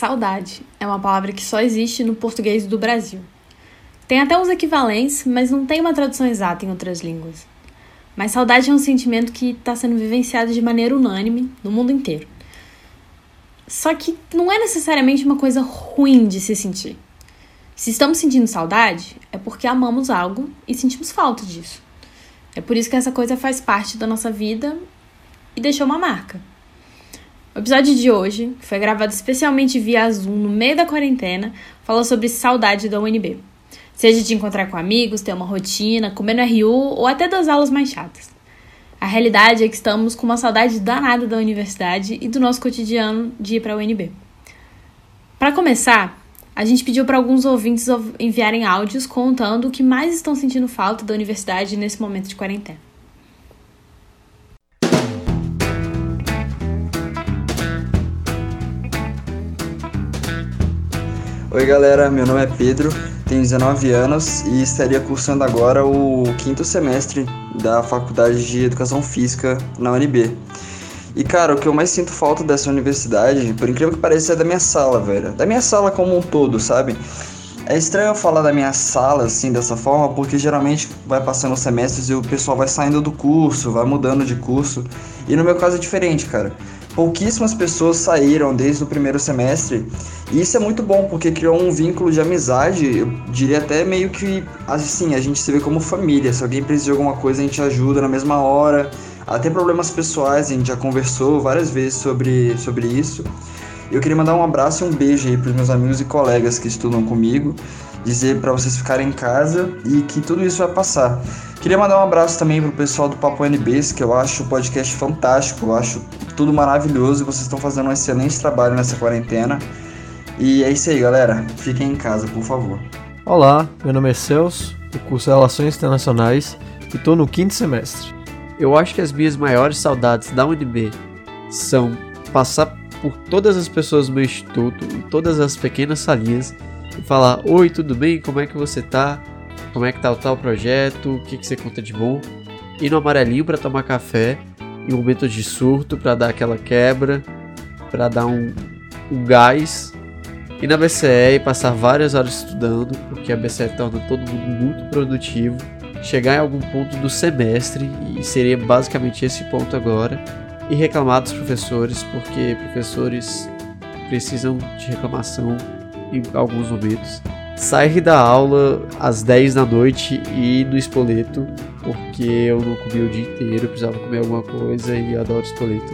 Saudade é uma palavra que só existe no português do Brasil. Tem até uns equivalentes, mas não tem uma tradução exata em outras línguas. Mas saudade é um sentimento que está sendo vivenciado de maneira unânime no mundo inteiro. Só que não é necessariamente uma coisa ruim de se sentir. Se estamos sentindo saudade, é porque amamos algo e sentimos falta disso. É por isso que essa coisa faz parte da nossa vida e deixou uma marca. O episódio de hoje foi gravado especialmente via Zoom no meio da quarentena, falou sobre saudade da UNB. Seja de encontrar com amigos, ter uma rotina, comer no RU ou até das aulas mais chatas. A realidade é que estamos com uma saudade danada da universidade e do nosso cotidiano de ir para a UNB. Para começar, a gente pediu para alguns ouvintes enviarem áudios contando o que mais estão sentindo falta da universidade nesse momento de quarentena. Oi galera, meu nome é Pedro, tenho 19 anos e estaria cursando agora o quinto semestre da Faculdade de Educação Física na UNB. E cara, o que eu mais sinto falta dessa universidade, por incrível que pareça, é da minha sala, velho. Da minha sala como um todo, sabe? É estranho eu falar da minha sala assim dessa forma, porque geralmente vai passando os semestres e o pessoal vai saindo do curso, vai mudando de curso. E no meu caso é diferente, cara. Pouquíssimas pessoas saíram desde o primeiro semestre, e isso é muito bom porque criou um vínculo de amizade, eu diria até meio que assim, a gente se vê como família. Se alguém precisa de alguma coisa, a gente ajuda na mesma hora até problemas pessoais, a gente já conversou várias vezes sobre, sobre isso. Eu queria mandar um abraço e um beijo aí para os meus amigos e colegas que estudam comigo, dizer para vocês ficarem em casa e que tudo isso vai passar. Queria mandar um abraço também pro pessoal do Papo NBs, que eu acho o podcast fantástico, eu acho tudo maravilhoso e vocês estão fazendo um excelente trabalho nessa quarentena. E é isso aí, galera. Fiquem em casa, por favor. Olá, meu nome é Celso, eu curso Relações Internacionais e estou no quinto semestre. Eu acho que as minhas maiores saudades da UNB são passar por todas as pessoas do meu instituto, em todas as pequenas salinhas, e falar: Oi, tudo bem? Como é que você tá? Como é que tá o tal projeto? O que, que você conta de bom? Ir no amarelinho para tomar café, em momentos de surto, para dar aquela quebra, para dar um, um gás. E na BCE e passar várias horas estudando, porque a BCE torna todo mundo muito produtivo chegar em algum ponto do semestre, e seria basicamente esse ponto agora, e reclamar dos professores, porque professores precisam de reclamação em alguns momentos. Sair da aula às 10 da noite e ir no espoleto, porque eu não comi o dia inteiro, precisava comer alguma coisa e adoro espoleto.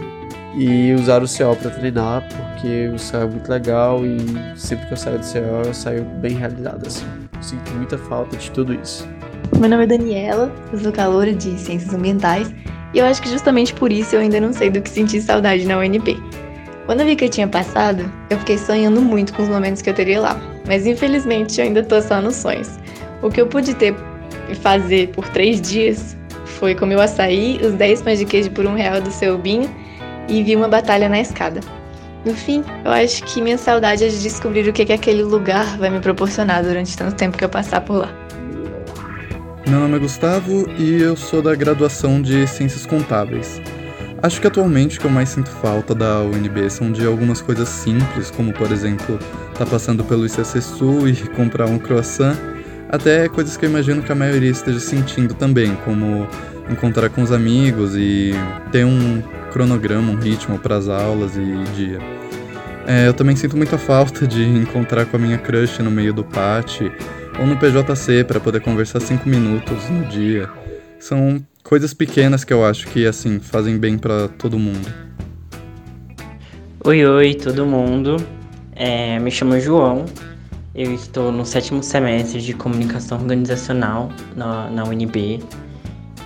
E usar o CO para treinar, porque o CO é muito legal e sempre que eu saio do CO eu saio bem realizado assim. Sinto muita falta de tudo isso. Meu nome é Daniela, eu sou caloura de Ciências Ambientais e eu acho que justamente por isso eu ainda não sei do que sentir saudade na UNP. Quando eu vi que eu tinha passado, eu fiquei sonhando muito com os momentos que eu teria lá, mas infelizmente eu ainda tô só nos sonhos. O que eu pude ter e fazer por três dias foi comer o açaí, os 10 pães de queijo por um real do seu binho e vi uma batalha na escada. No fim, eu acho que minha saudade é de descobrir o que, que aquele lugar vai me proporcionar durante tanto tempo que eu passar por lá. Meu nome é Gustavo e eu sou da graduação de Ciências Contábeis. Acho que atualmente o que eu mais sinto falta da UNB são de algumas coisas simples, como por exemplo, tá passando pelo ICC Sul e comprar um croissant, até coisas que eu imagino que a maioria esteja sentindo também, como encontrar com os amigos e ter um cronograma, um ritmo para as aulas e dia. É, eu também sinto muita falta de encontrar com a minha crush no meio do pátio ou no PJC para poder conversar cinco minutos no dia. São coisas pequenas que eu acho que assim fazem bem para todo mundo. Oi, oi, todo mundo. É, me chamo João. Eu estou no sétimo semestre de comunicação organizacional na, na UNB.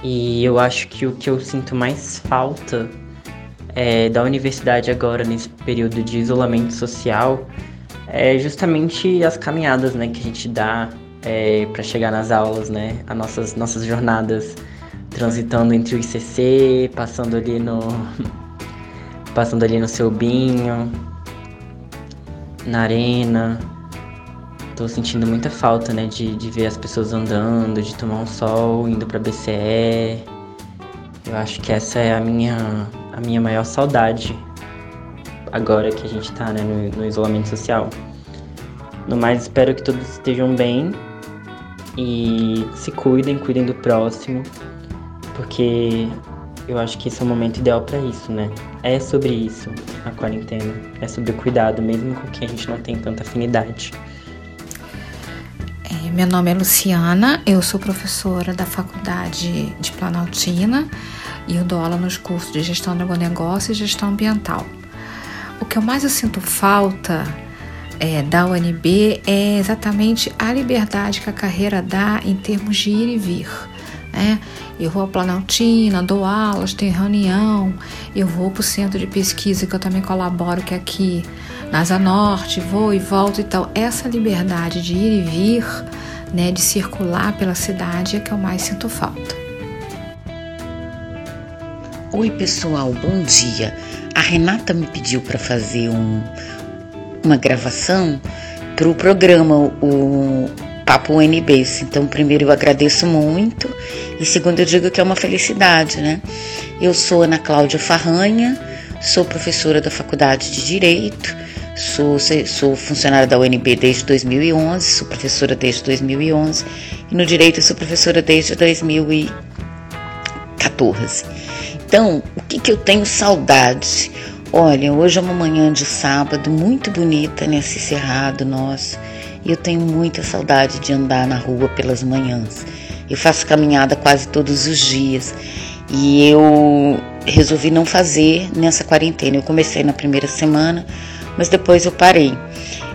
E eu acho que o que eu sinto mais falta é, da universidade agora, nesse período de isolamento social, é justamente as caminhadas né, que a gente dá é, para chegar nas aulas, né? As nossas, nossas jornadas transitando entre o ICC, passando ali no passando ali no seu binho, na arena. Tô sentindo muita falta, né, de, de ver as pessoas andando, de tomar um sol, indo para BCE. Eu acho que essa é a minha a minha maior saudade agora que a gente tá né, no, no isolamento social. No mais, espero que todos estejam bem e se cuidem, cuidem do próximo, porque eu acho que esse é o momento ideal para isso, né? É sobre isso a quarentena, é sobre o cuidado, mesmo com quem a gente não tem tanta afinidade. É, meu nome é Luciana, eu sou professora da Faculdade de Planaltina e eu dou aula nos cursos de Gestão do Negócio e Gestão Ambiental. O que eu mais eu sinto falta é, da UNB é exatamente a liberdade que a carreira dá em termos de ir e vir. Né? Eu vou à Planaltina, dou aulas, tenho reunião, eu vou para o centro de pesquisa que eu também colaboro, que é aqui na Asa Norte, vou e volto e tal. Essa liberdade de ir e vir, né, de circular pela cidade é que eu mais sinto falta. Oi, pessoal, bom dia. A Renata me pediu para fazer um, uma gravação para o programa, o Papo UNB. Então, primeiro eu agradeço muito e segundo eu digo que é uma felicidade, né? Eu sou Ana Cláudia Farranha, sou professora da Faculdade de Direito, sou, sou funcionária da UNB desde 2011, sou professora desde 2011 e no Direito sou professora desde 2014. Então, o que, que eu tenho saudade? Olha, hoje é uma manhã de sábado muito bonita nesse cerrado nosso e eu tenho muita saudade de andar na rua pelas manhãs. Eu faço caminhada quase todos os dias e eu resolvi não fazer nessa quarentena. Eu comecei na primeira semana, mas depois eu parei.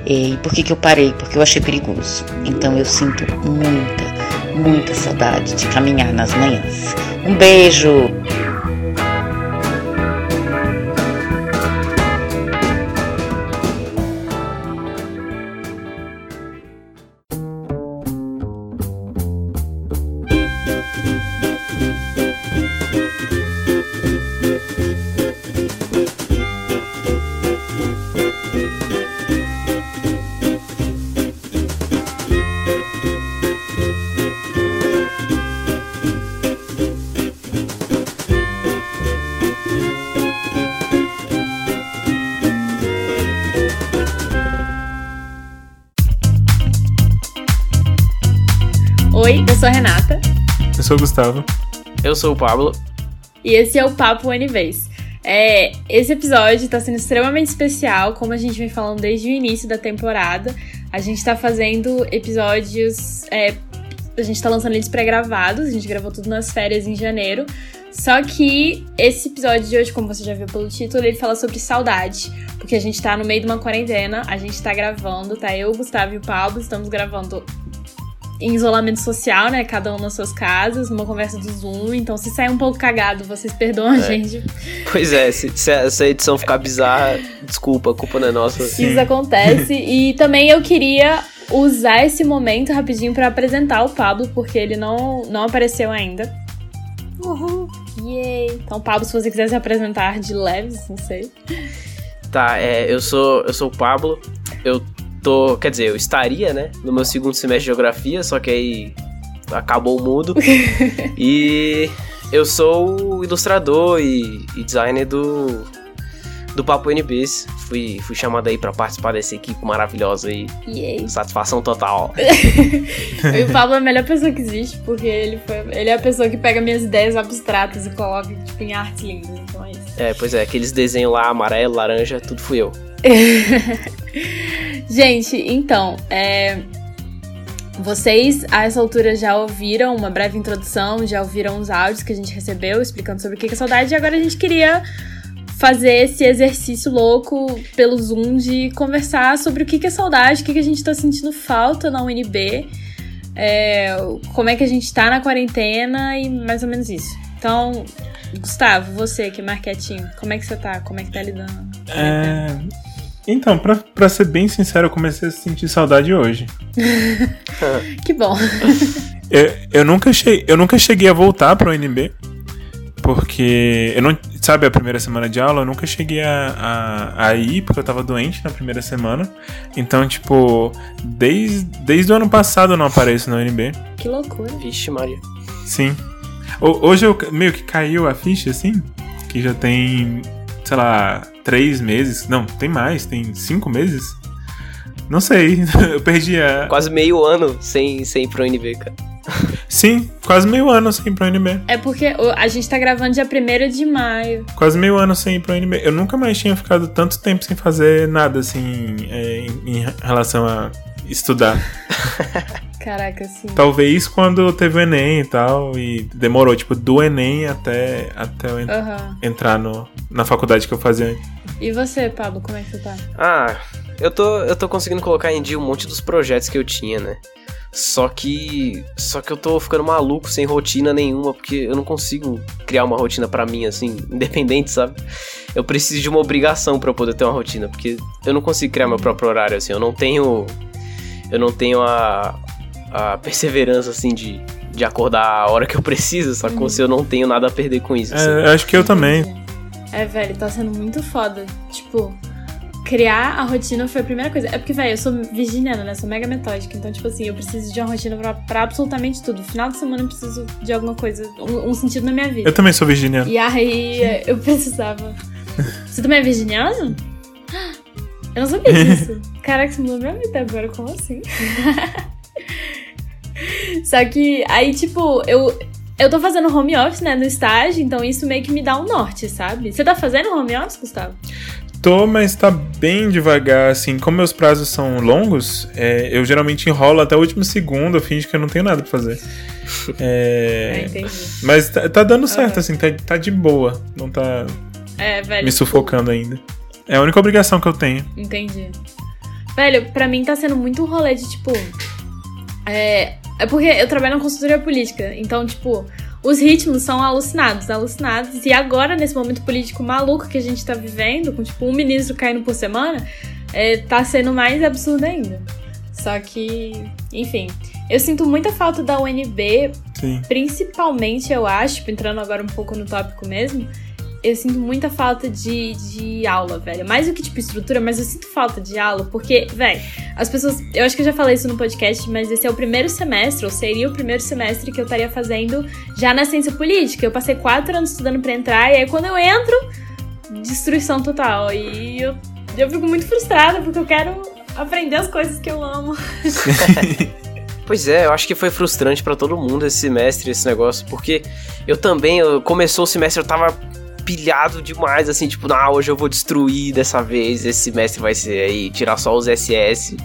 E por que, que eu parei? Porque eu achei perigoso. Então eu sinto muita, muita saudade de caminhar nas manhãs. Um beijo! Sou a Renata. Eu sou o Gustavo. Eu sou o Pablo. E esse é o Papo Anyways. É, esse episódio está sendo extremamente especial, como a gente vem falando desde o início da temporada. A gente está fazendo episódios. É, a gente está lançando eles pré-gravados, a gente gravou tudo nas férias em janeiro. Só que esse episódio de hoje, como você já viu pelo título, ele fala sobre saudade. Porque a gente tá no meio de uma quarentena, a gente tá gravando, tá? Eu, o Gustavo e o Pablo estamos gravando em isolamento social, né? Cada um nas suas casas, numa conversa do Zoom. Então, se sair um pouco cagado, vocês perdoam a é. gente. Pois é, se, se, essa edição ficar bizarra, desculpa, a culpa não é nossa. Isso acontece. e também eu queria usar esse momento rapidinho para apresentar o Pablo, porque ele não, não apareceu ainda. Uhul! Yay! Então, Pablo, se você quiser se apresentar de leves, não sei. Tá, é, eu sou eu sou o Pablo. Eu tô, quer dizer, eu estaria, né, no meu segundo semestre de geografia, só que aí acabou o mudo. e eu sou ilustrador e, e, designer do do Papo NBs. Fui, fui chamado aí para participar dessa equipe maravilhosa aí. Yay. Satisfação total. e o Pablo é a melhor pessoa que existe, porque ele, foi, ele é a pessoa que pega minhas ideias abstratas e coloca tipo, em artes lindas. Então é isso. É, pois é, aqueles desenhos lá, amarelo, laranja, tudo fui eu. Gente, então, é... vocês a essa altura já ouviram uma breve introdução, já ouviram os áudios que a gente recebeu explicando sobre o que é saudade, e agora a gente queria fazer esse exercício louco pelo Zoom de conversar sobre o que é saudade, o que a gente tá sentindo falta na UNB, é... como é que a gente tá na quarentena e mais ou menos isso. Então, Gustavo, você que é marketing, como é que você tá? Como é que tá lidando? É, então, pra, pra ser bem sincero, eu comecei a sentir saudade hoje. que bom. eu, eu, nunca cheguei, eu nunca cheguei a voltar pro NB. Porque eu não. Sabe a primeira semana de aula? Eu nunca cheguei a, a, a ir, porque eu tava doente na primeira semana. Então, tipo, desde, desde o ano passado eu não apareço no NB. Que loucura. Vixe, Maria. Sim. Hoje eu meio que caiu a ficha, assim. Que já tem, sei lá, três meses. Não, tem mais, tem cinco meses. Não sei, eu perdi a. Quase meio ano sem, sem ir pro UNB, cara. Sim, quase meio ano sem ir pro UNB. É porque a gente tá gravando dia 1 de maio. Quase meio ano sem ir pro UNB. Eu nunca mais tinha ficado tanto tempo sem fazer nada, assim, é, em, em relação a estudar. Caraca, sim. Talvez quando teve o Enem e tal, e demorou, tipo, do Enem até, até eu en- Aham. entrar no, na faculdade que eu fazia antes. E você, Pablo, como é que você tá? Ah, eu tô, eu tô conseguindo colocar em dia um monte dos projetos que eu tinha, né? Só que. Só que eu tô ficando maluco sem rotina nenhuma, porque eu não consigo criar uma rotina pra mim, assim, independente, sabe? Eu preciso de uma obrigação pra eu poder ter uma rotina, porque eu não consigo criar meu próprio horário, assim, eu não tenho. Eu não tenho a. a perseverança, assim, de. De acordar a hora que eu preciso, sacou? Uhum. Se eu não tenho nada a perder com isso. assim. É, acho que eu também. É, velho, tá sendo muito foda. Tipo, criar a rotina foi a primeira coisa. É porque, velho, eu sou virginiana, né? Sou mega metódica. Então, tipo assim, eu preciso de uma rotina pra, pra absolutamente tudo. Final de semana eu preciso de alguma coisa, um, um sentido na minha vida. Eu também sou virginiano. E aí eu precisava. Você também é virginiano? Eu não sabia disso. Caraca, você mudou minha vida agora, como assim? Só que aí, tipo, eu, eu tô fazendo home office, né, no estágio, então isso meio que me dá um norte, sabe? Você tá fazendo home office, Gustavo? Tô, mas tá bem devagar, assim. Como meus prazos são longos, é, eu geralmente enrolo até o último segundo, eu finjo que eu não tenho nada pra fazer. É, É, entendi. mas tá, tá dando certo, Aham. assim, tá, tá de boa. Não tá É, velho. me sufocando ainda. É a única obrigação que eu tenho. Entendi. Velho, pra mim tá sendo muito um rolê de tipo. É, é porque eu trabalho na consultoria política, então, tipo, os ritmos são alucinados, alucinados. E agora, nesse momento político maluco que a gente tá vivendo, com tipo um ministro caindo por semana, é, tá sendo mais absurdo ainda. Só que, enfim. Eu sinto muita falta da UNB, Sim. principalmente, eu acho, tipo, entrando agora um pouco no tópico mesmo, eu sinto muita falta de, de aula, velho. Mais do que, tipo, estrutura, mas eu sinto falta de aula, porque, velho, as pessoas. Eu acho que eu já falei isso no podcast, mas esse é o primeiro semestre, ou seria o primeiro semestre que eu estaria fazendo já na ciência política. Eu passei quatro anos estudando pra entrar, e aí quando eu entro, destruição total. E eu, eu fico muito frustrada, porque eu quero aprender as coisas que eu amo. Pois é, eu acho que foi frustrante pra todo mundo esse semestre, esse negócio, porque eu também, eu, começou o semestre, eu tava pilhado demais, assim, tipo, ah, hoje eu vou destruir dessa vez, esse semestre vai ser aí, tirar só os SS,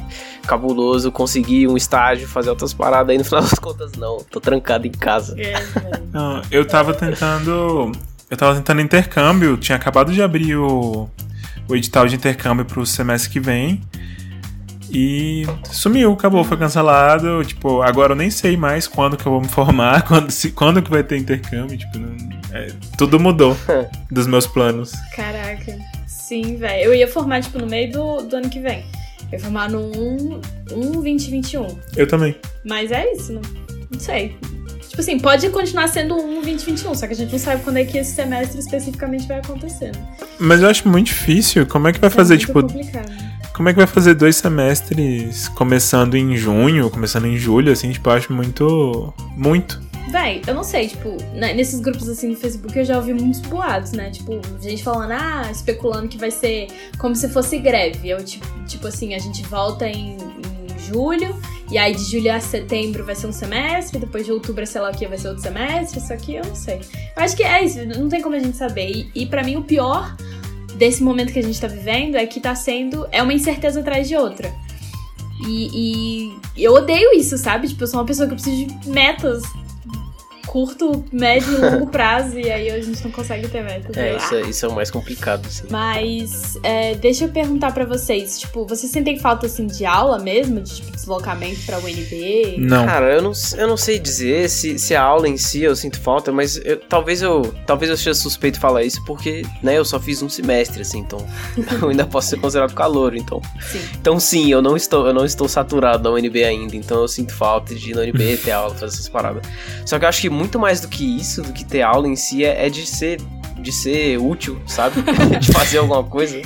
cabuloso, conseguir um estágio, fazer outras paradas, aí no final das contas, não, tô trancado em casa. É. Não, eu tava tentando. Eu tava tentando intercâmbio, tinha acabado de abrir o, o edital de intercâmbio pro semestre que vem. E sumiu, acabou, foi cancelado. Tipo, agora eu nem sei mais quando que eu vou me formar, quando, se, quando que vai ter intercâmbio. Tipo, não- é, tudo mudou dos meus planos. Caraca. Sim, velho. Eu ia formar, tipo, no meio do, do ano que vem. Eu ia formar no 1, 1 2021. Eu também. Mas é isso, né? Não sei. Tipo assim, pode continuar sendo 1 2021, só que a gente não sabe quando é que esse semestre especificamente vai acontecer. Né? Mas eu acho muito difícil. Como é que vai É fazer, muito tipo, complicado. como é que vai fazer dois semestres começando em junho, começando em julho, assim, tipo, eu acho muito. Muito. Véi, eu não sei, tipo, né, nesses grupos assim no Facebook eu já ouvi muitos boatos, né? Tipo, gente falando, ah, especulando que vai ser como se fosse greve. Eu, tipo, tipo assim, a gente volta em, em julho, e aí de julho a setembro vai ser um semestre, depois de outubro, sei lá o que, vai ser outro semestre, só que eu não sei. Eu acho que é isso, não tem como a gente saber. E, e para mim o pior desse momento que a gente tá vivendo é que tá sendo. É uma incerteza atrás de outra. E, e eu odeio isso, sabe? Tipo, eu sou uma pessoa que precisa de metas curto, médio e longo prazo, e aí a gente não consegue ter metas. É, isso, é- isso é o mais complicado, assim. Mas é, deixa eu perguntar pra vocês, tipo, vocês sentem falta assim de aula mesmo, de tipo, deslocamento pra UNB? Não. Cara, eu não, eu não sei dizer se, se a aula em si eu sinto falta, mas eu- talvez eu talvez eu seja suspeito falar isso porque, né, eu só fiz um semestre, assim, então eu ainda posso ser considerado calor, então. Sim. Então sim, eu não estou, eu não estou saturado na UNB ainda, então eu sinto falta de ir na UNB, ter aula, fazer essas paradas. Só que eu acho que muito mais do que isso, do que ter aula em si, é, é de ser de ser útil, sabe? de fazer alguma coisa.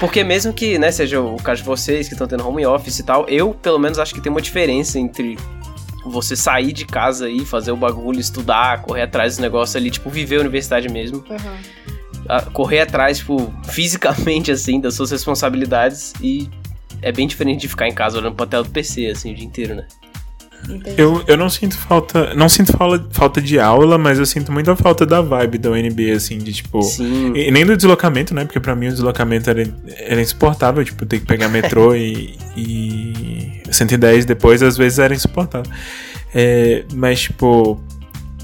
Porque mesmo que, né, seja o caso de vocês que estão tendo home office e tal, eu pelo menos acho que tem uma diferença entre você sair de casa e fazer o bagulho, estudar, correr atrás do negócio ali, tipo, viver a universidade mesmo. Aham. a- correr atrás, tipo, fisicamente, assim, das suas responsabilidades e é bem diferente de ficar em casa olhando pra tela do PC, assim, o dia inteiro, né? Entendi. Eu, eu não sinto falta. Não sinto fala- falta de aula, mas eu sinto muita falta da vibe da UNB, assim, de tipo. Sim. E, e nem do deslocamento, né? Porque pra mim o deslocamento era, era insuportável, tipo, ter que pegar metrô e, e 110 depois, às vezes era insuportável. É, mas, tipo,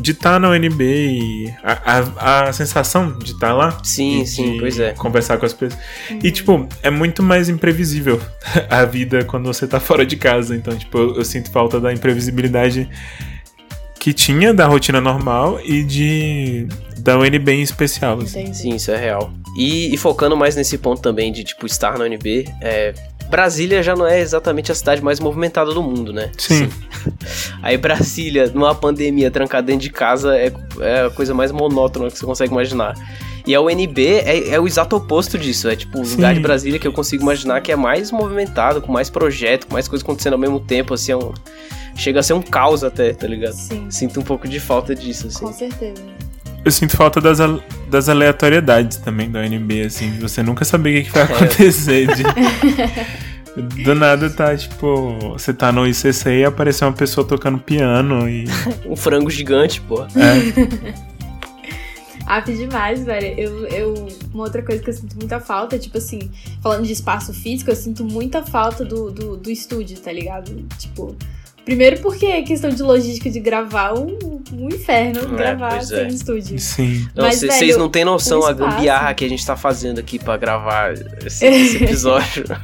de estar na UNB e a, a, a sensação de estar lá. Sim, sim, pois é. Conversar com as pessoas. E, tipo, é muito mais imprevisível a vida quando você tá fora de casa. Então, tipo, eu, eu sinto falta da imprevisibilidade que tinha da rotina normal e de da UNB em especial. assim. Sim, isso é real. E, e focando mais nesse ponto também de, tipo, estar na UNB, é, Brasília já não é exatamente a cidade mais movimentada do mundo, né? Sim. Aí Brasília, numa pandemia, trancada dentro de casa, é, é a coisa mais monótona que você consegue imaginar. E a UNB é, é o exato oposto disso. É tipo o Sim. lugar de Brasília que eu consigo imaginar que é mais movimentado, com mais projeto, com mais coisas acontecendo ao mesmo tempo, assim, é um- chega a ser um caos até, tá ligado? Sim, Sinto um pouco de falta disso, assim. com certeza. Eu sinto falta das, das aleatoriedades também da UNB, assim, de você nunca saber o que, que vai acontecer. de- Do nada tá, tipo, você tá no ICC e apareceu uma pessoa tocando piano e. Um frango gigante, pô. É, Ah, demais, velho. Eu, eu, uma outra coisa que eu sinto muita falta é, tipo assim, falando de espaço físico, eu sinto muita falta do, do, do estúdio, tá ligado? Tipo, primeiro porque é questão de logística de gravar um, um inferno É, gravar sem é. estúdio. sim. Não, Mas, vocês velho, não têm noção o a espaço- gambiarra que a gente tá fazendo aqui pra gravar esse, esse episódio.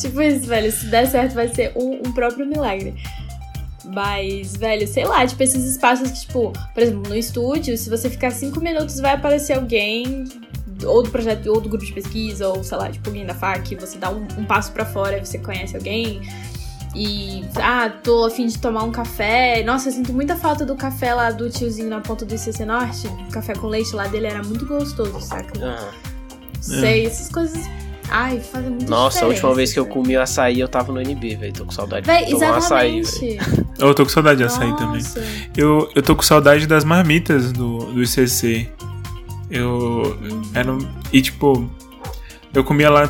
Tipo isso, velho. Se der certo, vai ser um, um próprio milagre. Mas, velho, sei lá, tipo, esses espaços que, tipo, por exemplo, no estúdio, se você ficar cinco minutos, vai aparecer alguém, ou do projeto, ou do grupo de pesquisa, ou sei lá, tipo, alguém da FAC, você dá um, um passo pra fora e você conhece alguém. E, ah, tô a fim de tomar um café. Nossa, eu sinto muita falta do café lá do tiozinho na ponta do ICC Norte. O café com leite lá dele era muito gostoso, saca? Ah. Sei, essas coisas. Ai, fazem muito Nossa, a última vez que eu comi comi açaí, eu tava no NB, velho. Tô com saudade Véi, de tomar açaí, exatamente. velho. Eu tô com saudade de açaí também. Eu, eu tô com saudade das marmitas do, do ICC. Eu. Era, um- e tipo, eu comia lá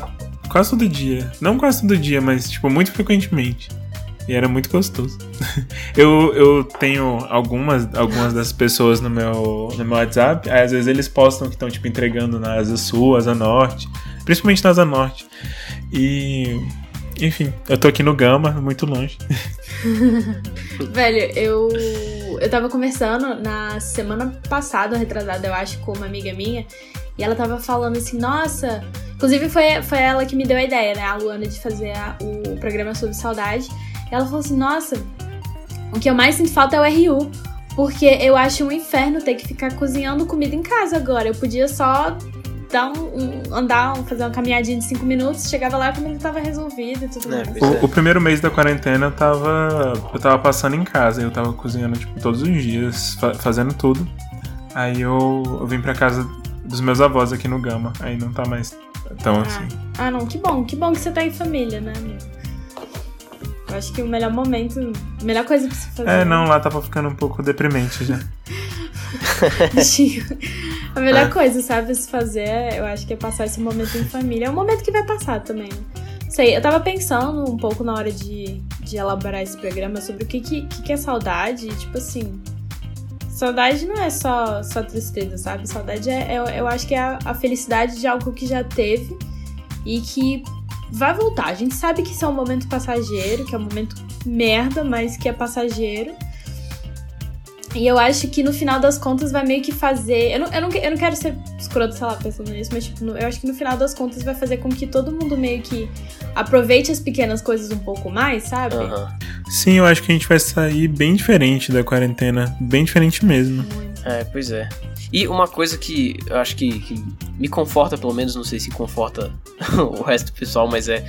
quase todo dia. Não quase todo dia, mas tipo, muito frequentemente. E era muito gostoso. eu, eu tenho algumas, algumas das pessoas no meu, no meu WhatsApp. Aí às vezes eles postam que estão tipo, entregando na Asa Sul, Asa Norte. Principalmente na Asa Norte. E. Enfim, eu tô aqui no Gama, muito longe. Velho, eu. Eu tava conversando na semana passada, retrasada, eu acho, com uma amiga minha. E ela tava falando assim, nossa. Inclusive foi, foi ela que me deu a ideia, né? A Luana, de fazer a- o programa sobre saudade. E ela falou assim, nossa, o que eu mais sinto falta é o RU. Porque eu acho um inferno ter que ficar cozinhando comida em casa agora. Eu podia só dar um, um- andar, um- fazer uma caminhadinha de cinco minutos, chegava lá e a comida tava resolvida e tudo É, mais. pois é. O, o primeiro mês da quarentena eu tava. Eu tava passando em casa, eu tava cozinhando, tipo, todos os dias, fa- fazendo tudo. Aí eu, eu vim pra casa dos meus avós aqui no Gama. Aí não tá mais tão assim. Ah, não, que bom, que bom que você tá em família, né, amigo? Eu acho que o melhor momento, a melhor coisa pra se fazer. É, não, lá tava ficando um pouco deprimente já. A melhor É. coisa, sabe, se fazer, eu acho que é passar esse momento em família. É um momento que vai passar também? Sei, eu tava pensando um pouco na hora de, de elaborar esse programa sobre o que, que, que é saudade. E, tipo assim, saudade não é só, só tristeza, sabe? Saudade é, é- eu acho que é a, a felicidade de algo que já teve e que vai voltar. A gente sabe que isso é um momento passageiro, que é um momento merda, mas que é passageiro. E eu acho que no final das contas vai meio que fazer. Eu não, eu não, eu não quero ser escroto, sei lá, pensando nisso, mas tipo, eu acho que no final das contas vai fazer com que todo mundo meio que aproveite as pequenas coisas um pouco mais, sabe? Aham. Sim, eu acho que a gente vai sair bem diferente da quarentena. Bem diferente mesmo. É, pois é. E uma coisa que eu acho que, que me conforta, pelo menos, não sei se conforta o resto do pessoal, mas é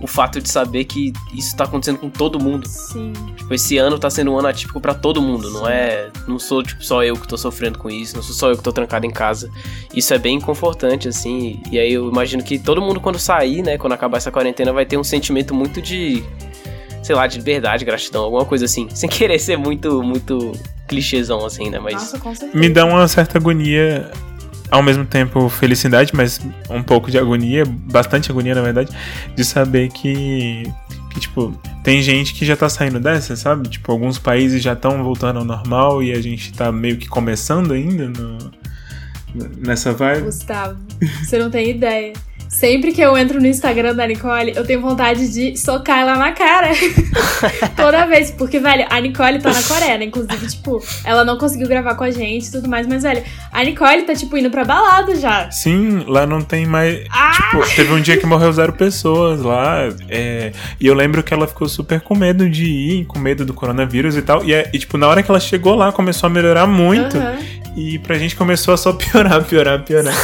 o fato de saber que isso tá acontecendo com todo mundo. Sim. Tipo, esse ano tá sendo um ano atípico pra todo mundo, não é? Não sou, tipo, só eu que tô sofrendo com isso, não sou só eu que tô trancado em casa. Isso é bem confortante, assim. E aí eu imagino que todo mundo, quando sair, né, quando acabar essa quarentena, vai ter um sentimento muito de. Sei lá, de liberdade, gratidão, alguma coisa assim. Sem querer ser muito, muito clichêzão, assim, né? Mas. Nossa, com certeza. Me dá uma certa agonia ao mesmo tempo felicidade, mas um pouco de agonia, bastante agonia na verdade, de saber que, que tipo, tem gente que já tá saindo dessa, sabe? Tipo, alguns países já estão voltando ao normal e a gente tá meio que começando ainda no, nessa vibe. Gustavo, você não tem ideia. Sempre que eu entro no Instagram da Nicole, eu tenho vontade de socar ela na cara. Toda vez. Porque, velho, a Nicole tá na Coreia, né? Inclusive, tipo, ela não conseguiu gravar com a gente e tudo mais. Mas, velho, a Nicole tá, tipo, indo pra balada já. Sim, lá não tem mais. Ah! Tipo, teve um dia que morreu zero pessoas lá. é, E eu lembro que ela ficou super com medo de ir, com medo do coronavírus e tal. E, é- e, tipo, na hora que ela chegou lá, começou a melhorar muito. Aham. E pra gente começou a só piorar, piorar, piorar.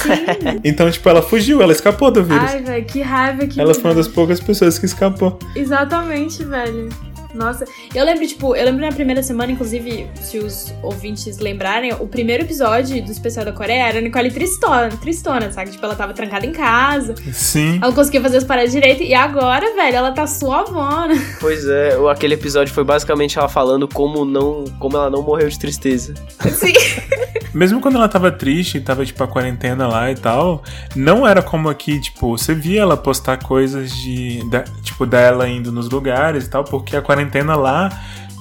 Então, tipo, ela fugiu, ela escapou do vírus. Ai, velho, que raiva que ela foi uma das poucas pessoas que escapou. Exatamente, velho. Nossa, eu lembro, tipo, eu lembro na primeira semana, inclusive, se os ouvintes lembrarem, o primeiro episódio do especial da Coreia era a Nicole tristona, tristona, sabe? Tipo, ela tava trancada em casa, Sim. ela não conseguia fazer as paradas direito, e agora, velho, ela tá suavona. Pois é, aquele episódio foi basicamente ela falando como não, como ela não morreu de tristeza. Sim. Mesmo quando ela tava triste, tava tipo a quarentena lá e tal, não era como aqui, tipo, você via ela postar coisas de, da- tipo, dela indo nos lugares e tal, porque a quarentena lá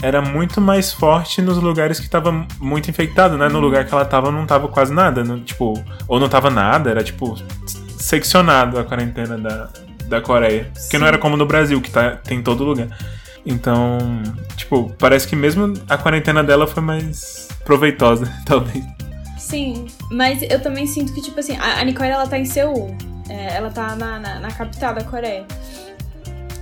era muito mais forte nos lugares que tava muito infectado, né? No lugar que ela tava não tava quase nada, não- tipo, ou não tava nada, era tipo seccionado a quarentena da, da Coreia. Porque não era como no Brasil, que tá, tem em todo lugar. Então, tipo, parece que mesmo a quarentena dela foi mais proveitosa, talvez. Sim, mas eu também sinto que, tipo assim, a a Nicole, ela tá em Seul. É, ela tá na, na, na capital da Coreia.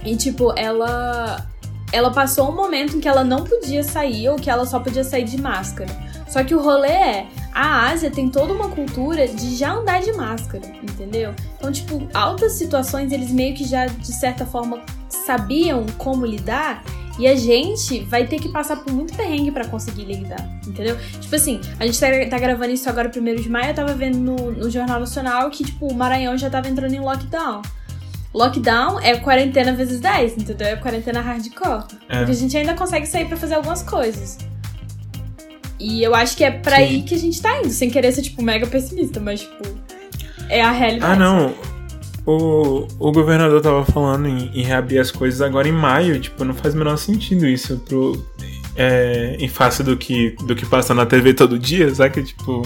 E, tipo, ela. Ela passou um momento em que ela não podia sair ou que ela só podia sair de máscara. Só que o rolê é. A Ásia tem toda uma cultura de já andar de máscara, entendeu? Então, tipo, altas situações eles meio que já, de certa forma, sabiam como lidar. E a gente vai ter que passar por muito perrengue pra conseguir lidar, entendeu? Tipo assim, a gente tá, tá gravando isso agora, primeiro de maio, eu tava vendo no, no Jornal Nacional que, tipo, o Maranhão já tava entrando em lockdown. Lockdown é quarentena vezes 10, entendeu? É quarentena hardcore. É. Porque a gente ainda consegue sair pra fazer algumas coisas. E eu acho que é pra Sim. aí que a gente tá indo, sem querer ser, tipo, mega pessimista, mas, tipo, é a realidade. Ah, não. O, o governador tava falando em, em reabrir as coisas agora em maio. Tipo, não faz o menor sentido isso pro, é, em face do que, do que passa na TV todo dia, sabe? Tipo,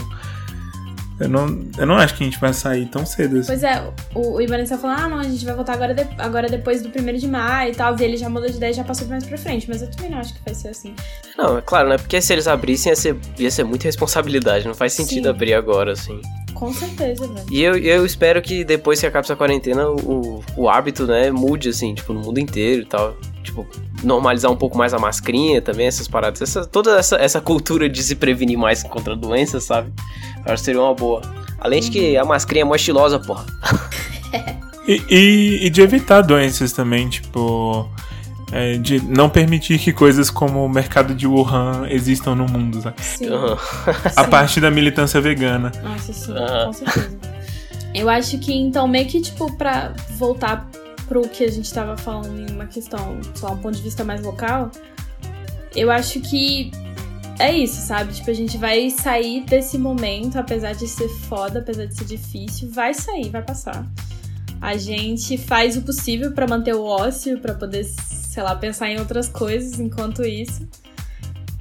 eu não, eu não acho que a gente vai sair tão cedo assim. Pois é, o, o Ibanez tá falando, ah, não, a gente vai voltar agora, de- agora depois do primeiro de maio e tal. E ele já mudou de ideia e já passou mais pra frente. Mas eu também não acho que vai ser assim. Não, é claro, né? Porque se eles abrissem ia ser, ia ser muita responsabilidade. Não faz sentido Sim. abrir agora, assim. Com certeza, velho. E eu, eu espero que depois que acabe essa quarentena, o, o hábito, né, mude, assim, tipo, no mundo inteiro e tal. Tipo, normalizar um pouco mais a mascrinha também, essas paradas. Essa, toda essa, essa cultura de se prevenir mais contra doenças, sabe? Eu acho que seria uma boa. Além de que a mascrinha é mó estilosa, porra. E, e, e de evitar doenças também, tipo. É, de não permitir que coisas como o mercado de Wuhan existam no mundo, sabe? Sim. Aham. A Sim. parte da militância vegana. Nossa, sim, Aham. com certeza. Eu acho que, então, meio que, tipo, pra voltar pro que a gente tava falando em uma questão, sei lá, um ponto de vista mais local, eu acho que é isso, sabe? Tipo, a gente vai sair desse momento, apesar de ser foda, apesar de ser difícil, vai sair, vai passar. A gente faz o possível pra manter o ócio, pra poder, sei lá, pensar em outras coisas enquanto isso.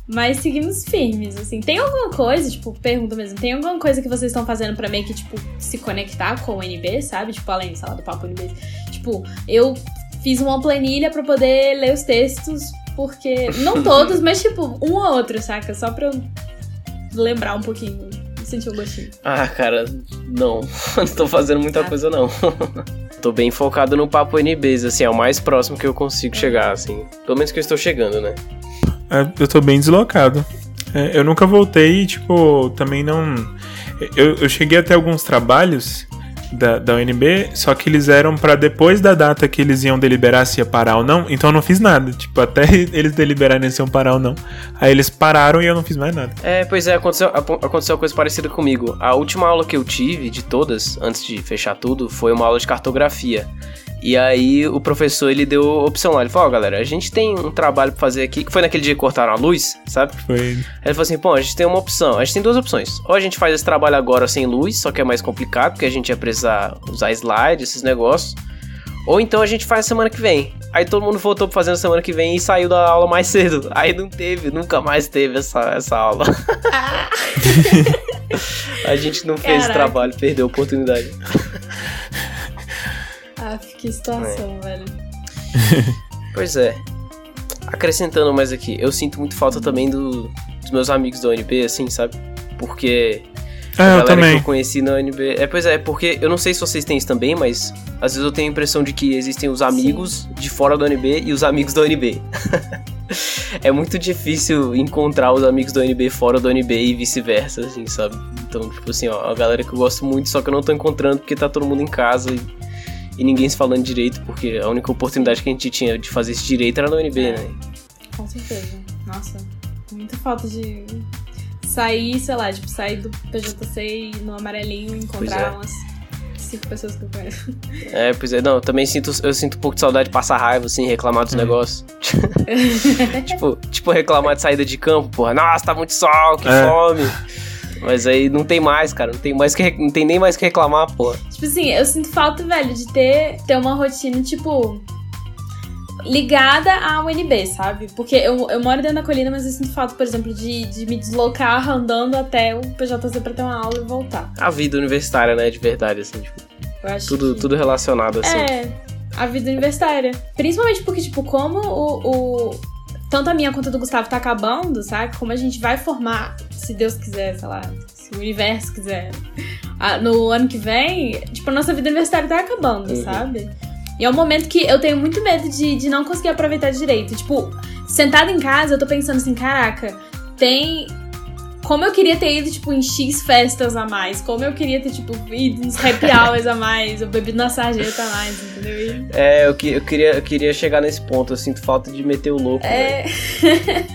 Mas seguimos firmes, assim. Tem alguma coisa, tipo, pergunta mesmo, tem alguma coisa que vocês estão fazendo pra meio que, tipo, se conectar com o NB, sabe? Tipo, além, sei lá, do papo NB. Tipo, eu fiz uma planilha pra poder ler os textos, porque. Não todos, mas, tipo, um ou outro, saca? Só pra eu lembrar um pouquinho, sentir o gostinho. Ah, cara, não. Não tô fazendo muita coisa, não. tô bem focado no papo NBs, assim, é o mais próximo que eu consigo chegar, assim. Pelo menos que eu estou chegando, né? É, eu tô bem deslocado. É, eu nunca voltei tipo, também não. Eu, eu cheguei até alguns trabalhos da, da UNB, só que eles eram pra depois da data que eles iam deliberar se ia parar ou não, então eu não fiz nada. Tipo, até eles deliberarem se iam parar ou não. Aí eles pararam e eu não fiz mais nada. É, pois é, aconteceu, aconteceu uma coisa parecida comigo. A última aula que eu tive, de todas, antes de fechar tudo, foi uma aula de cartografia. E aí o professor ele deu opção lá. Ele falou: Ó, galera, a gente tem um trabalho pra fazer aqui. Que foi naquele dia que cortaram a luz, sabe? Foi. Aí ele falou assim: pô, a gente tem uma opção. A gente tem duas opções. Ou a gente faz esse trabalho agora sem luz, só que é mais complicado, porque a gente ia precisar usar slide, esses negócios. Ou então a gente faz semana que vem. Aí todo mundo voltou pra fazer na semana que vem e saiu da aula mais cedo. Aí não teve, nunca mais teve essa, essa aula. a gente não fez esse Caraca. trabalho, perdeu a oportunidade. Ah, que situação, velho. Pois é. Acrescentando mais aqui, eu sinto muito falta também do, dos meus amigos da UNB, assim, sabe? Porque É, a eu galera que também. eu conheci na UNB. É, pois é, porque eu não sei se vocês têm isso também, mas às vezes eu tenho a impressão de que existem os amigos de fora da UNB e os amigos da UNB. é muito difícil encontrar os amigos da UNB fora da UNB e vice-versa, assim, sabe? Então, tipo assim, ó, a galera que eu gosto muito, só que eu não tô encontrando porque tá todo mundo em casa e, e ninguém se falando direito, porque a única oportunidade que a gente tinha de fazer isso direito era na UNB, É. né? Com certeza. Nossa, muita falta de sair, sei lá, tipo, sair do PJC e ir no amarelinho e encontrar é. umas cinco pessoas que eu conheço. É, pois é, não, eu também sinto, eu sinto um pouco de saudade de passar raiva, assim, reclamar dos negócios. tipo, tipo, reclamar de saída de campo, porra. Nossa, tá muito sol, que É. fome. Mas aí não tem mais, cara. Não tem, mais que, não tem nem mais que reclamar, porra. Tipo assim, eu sinto falta, velho, de ter, ter uma rotina, tipo, ligada à UNB, sabe? Porque eu, eu moro dentro da colina, mas eu sinto falta, por exemplo, de, de me deslocar andando até o PJC pra ter uma aula e voltar. A vida universitária, né, de verdade, assim, tipo, Eu acho tudo, que... tudo relacionado, assim. É, a vida universitária. Principalmente porque, tipo, como o, o- Tanto a minha quanto a do Gustavo tá acabando, sabe? Como a gente vai formar, se Deus quiser, sei lá, se o universo quiser, no ano que vem, tipo, a nossa vida universitária tá acabando, Uhum. sabe? E é um momento que eu tenho muito medo de, de não conseguir aproveitar direito. Tipo, sentada em casa, eu tô pensando assim, caraca, tem. Como eu queria ter ido, tipo, em X festas a mais. Como eu queria ter, tipo, ido nos happy hours a mais. Eu bebido na sarjeta a mais, entendeu? E- É, eu, que- eu, queria, eu queria chegar nesse ponto. Eu sinto falta de meter o louco. É.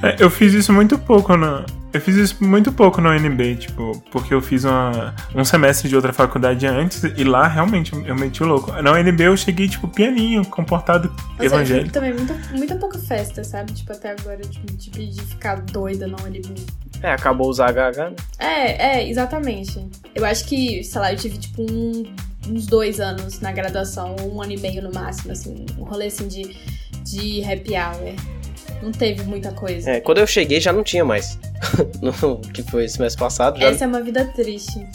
É, eu fiz isso muito pouco na. Eu fiz isso muito pouco na UNB, tipo, porque eu fiz uma, um semestre de outra faculdade antes e lá realmente eu meti o louco. Na UNB eu cheguei, tipo, pianinho, comportado, eu evangélico. tive também muita, muita pouca festa, sabe? Tipo, até agora, tipo, tipo, de ficar doida na UNB. É, acabou os HH, né? É, é, exatamente. Eu acho que, sei lá, eu tive, tipo, um- uns dois anos na graduação, um ano e meio no máximo, assim, um rolê, assim, de, de happy hour. Não teve muita coisa. É, quando eu cheguei já não tinha mais. no, que foi esse mês passado, já Essa é uma vida triste.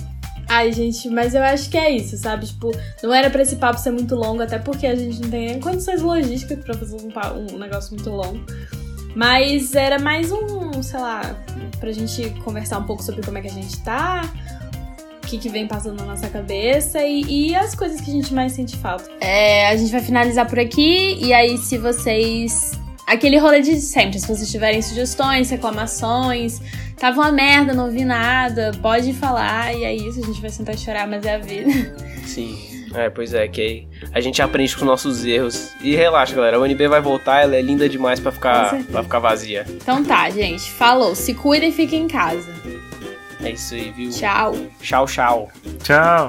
Ai, gente, mas eu acho que é isso, sabe? Tipo, não era pra esse papo ser muito longo, até porque a gente não tem nem condições logísticas pra fazer um, um negócio muito longo. Mas era mais um, sei lá, pra gente conversar um pouco sobre como é que a gente tá, o que, que vem passando na nossa cabeça e, e as coisas que a gente mais sente falta. É, a gente vai finalizar por aqui, e aí se vocês. Aquele rolê de sempre, se vocês tiverem sugestões, reclamações, tava uma merda, não ouvi nada, pode falar, e é isso, a gente vai sentar e chorar, mas é a vida. Sim. É, pois é, que aí a gente aprende com os nossos erros. E relaxa, galera, a UNB vai voltar, ela é linda demais pra Com ficar, pra ficar vazia. Então tá, gente, falou, se cuida e fica em casa. É isso aí, viu? Tchau. Tchau, tchau. Tchau!